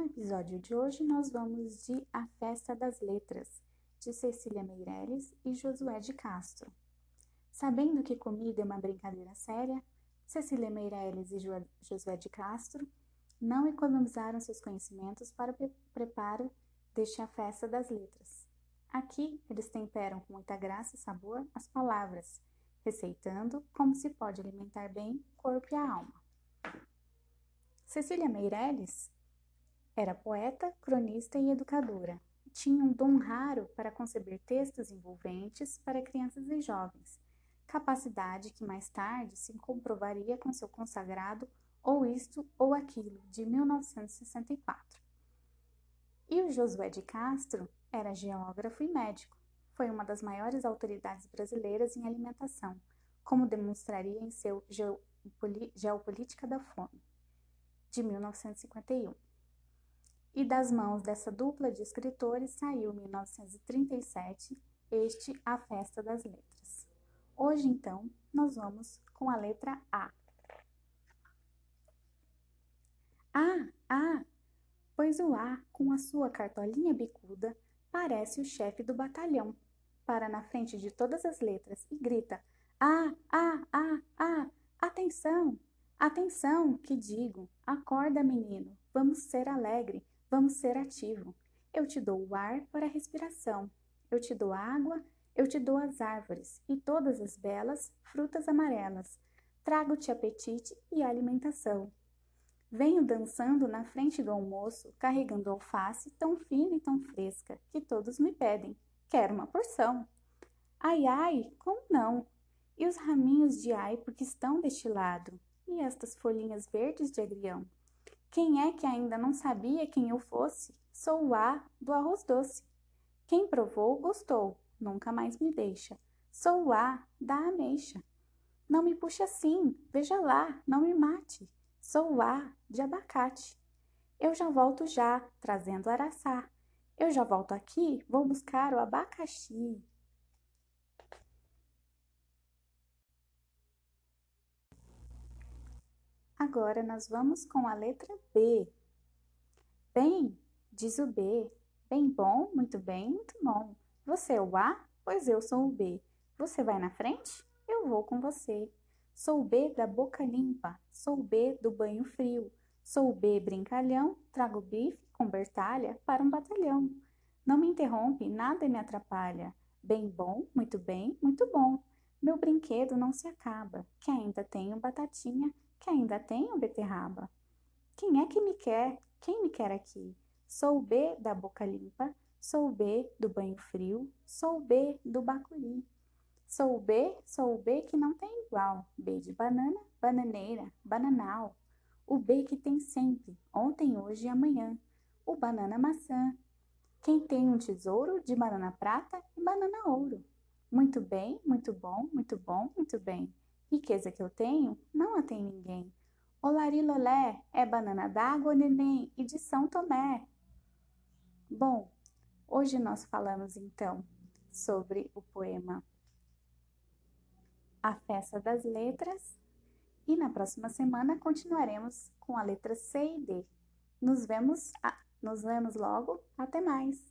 No episódio de hoje, nós vamos de A Festa das Letras, de Cecília Meirelles e Josué de Castro. Sabendo que comida é uma brincadeira séria, Cecília Meirelles e Josué de Castro não economizaram seus conhecimentos para o preparo deste A Festa das Letras. Aqui, eles temperam com muita graça e sabor as palavras, receitando como se pode alimentar bem o corpo e a alma. Cecília Meirelles era poeta, cronista e educadora. Tinha um dom raro para conceber textos envolventes para crianças e jovens, capacidade que mais tarde se comprovaria com seu consagrado Ou Isto ou Aquilo, de 1964. E o Josué de Castro era geógrafo e médico. Foi uma das maiores autoridades brasileiras em alimentação, como demonstraria em seu Geopolítica da Fome de 1951. E das mãos dessa dupla de escritores saiu, em 1937, este A Festa das Letras. Hoje, então, nós vamos com a letra A. Ah, ah, pois o A, com a sua cartolinha bicuda, parece o chefe do batalhão. Para na frente de todas as letras e grita: Ah, ah, ah, ah, atenção! Atenção, que digo, acorda, menino, vamos ser alegre, vamos ser ativo. Eu te dou o ar para a respiração, eu te dou água, eu te dou as árvores e todas as belas frutas amarelas. Trago-te apetite e alimentação. Venho dançando na frente do almoço, carregando alface tão fina e tão fresca que todos me pedem. Quero uma porção. Ai, ai, como não? E os raminhos de ai porque estão deste lado? e estas folhinhas verdes de agrião? Quem é que ainda não sabia quem eu fosse? Sou o A do arroz doce. Quem provou, gostou, nunca mais me deixa. Sou o A da ameixa. Não me puxe assim, veja lá, não me mate. Sou o A de abacate. Eu já volto já, trazendo araçá. Eu já volto aqui, vou buscar o abacaxi. Agora nós vamos com a letra B. Bem, diz o B. Bem bom, muito bem, muito bom. Você é o A? Pois eu sou o B. Você vai na frente? Eu vou com você. Sou o B da boca limpa, sou o B do banho frio. Sou o B brincalhão, trago bife com bertalha para um batalhão. Não me interrompe, nada me atrapalha. Bem bom, muito bem, muito bom. Meu brinquedo não se acaba, que ainda tenho batatinha que ainda tenho beterraba. Quem é que me quer? Quem me quer aqui? Sou o B da boca limpa, sou o B do banho frio, sou o B do bacuri. Sou o B, sou o B que não tem igual. B de banana, bananeira, bananal. O B que tem sempre, ontem, hoje e amanhã. O banana maçã. Quem tem um tesouro de banana prata e banana ouro. Muito bem, muito bom, muito bom, muito bem. Riqueza que eu tenho, não a tem ninguém. Olari lolé é banana d'água, neném, e de São Tomé. Bom, hoje nós falamos então sobre o poema A Festa das Letras e na próxima semana continuaremos com a letra C e D. Nos vemos, nos vemos logo. Até mais!